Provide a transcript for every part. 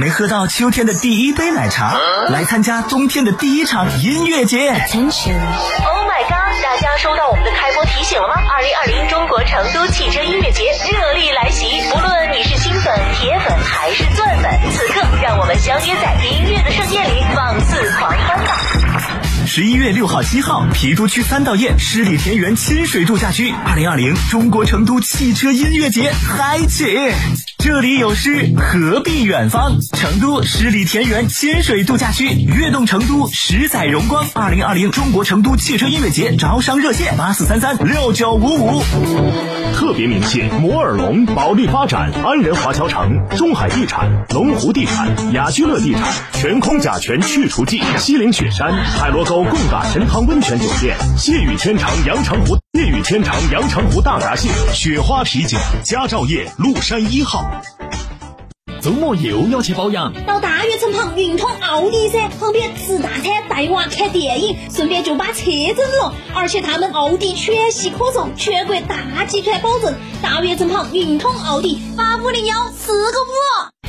没喝到秋天的第一杯奶茶，来参加冬天的第一场音乐节。Oh my god！大家收到我们的开播提醒了吗？二零二零中国成都汽车音乐节热力来袭，不论你是新粉、铁粉还是钻粉，此刻让我们相约在音乐的盛宴里，放肆狂欢吧！十一月六号、七号，郫都区三道堰十里田园亲水度假区，二零二零中国成都汽车音乐节嗨起！这里有诗，何必远方？成都十里田园千水度假区，悦动成都，十载荣光。二零二零中国成都汽车音乐节招商热线：八四三三六九五五。特别鸣谢摩尔龙、保利发展、安仁华侨城、中海地产、龙湖地产、雅居乐地产、全空甲醛去除剂、西岭雪山、海螺沟贡嘎神汤温泉酒店、谢雨天长阳澄湖、谢雨天长阳澄湖大闸蟹、雪花啤酒、佳兆业麓山一号。周末又要去保养，到大悦城旁运通奥迪噻，旁边吃大餐、带娃看电影，顺便就把车整了。而且他们奥迪全系可送，全国大集团保证。大悦城旁运通奥迪八五零幺四个五。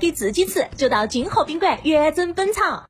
给自己吃就到金河宾馆原真本草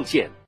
奉献。